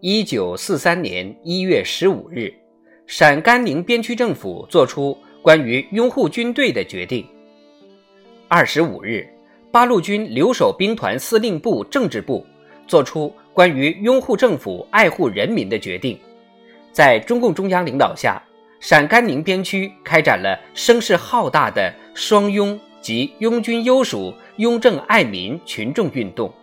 一九四三年一月十五日，陕甘宁边区政府作出关于拥护军队的决定。二十五日，八路军留守兵团司令部政治部作出关于拥护政府、爱护人民的决定。在中共中央领导下，陕甘宁边区开展了声势浩大的“双拥”及“拥军优属、拥政爱民”群众运动。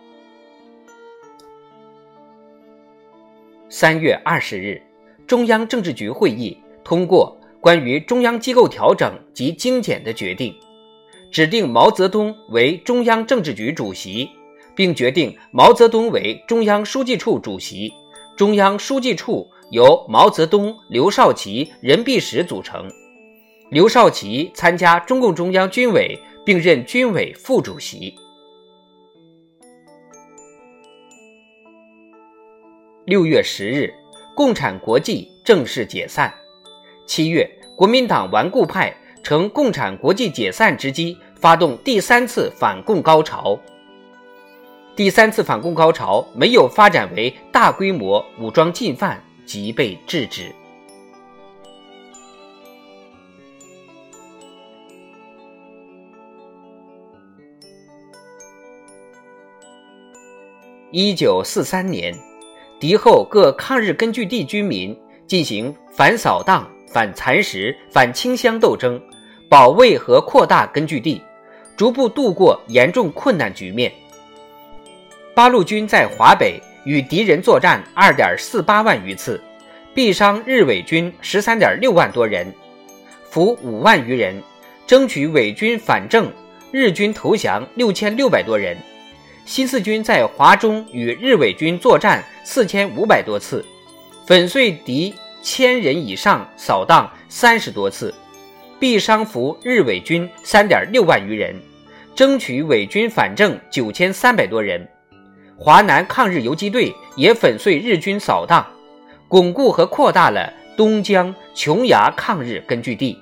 三月二十日，中央政治局会议通过关于中央机构调整及精简的决定，指定毛泽东为中央政治局主席，并决定毛泽东为中央书记处主席。中央书记处由毛泽东、刘少奇、任弼时组成。刘少奇参加中共中央军委，并任军委副主席。六月十日，共产国际正式解散。七月，国民党顽固派乘共产国际解散之机，发动第三次反共高潮。第三次反共高潮没有发展为大规模武装进犯，即被制止。一九四三年。敌后各抗日根据地居民进行反扫荡、反蚕食、反清乡斗争，保卫和扩大根据地，逐步度过严重困难局面。八路军在华北与敌人作战二点四八万余次，毙伤日伪军十三点六万多人，俘五万余人，争取伪军反正，日军投降六千六百多人。新四军在华中与日伪军作战四千五百多次，粉碎敌千人以上扫荡三十多次，毙伤俘日伪军三点六万余人，争取伪军反正九千三百多人。华南抗日游击队也粉碎日军扫荡，巩固和扩大了东江琼崖抗日根据地。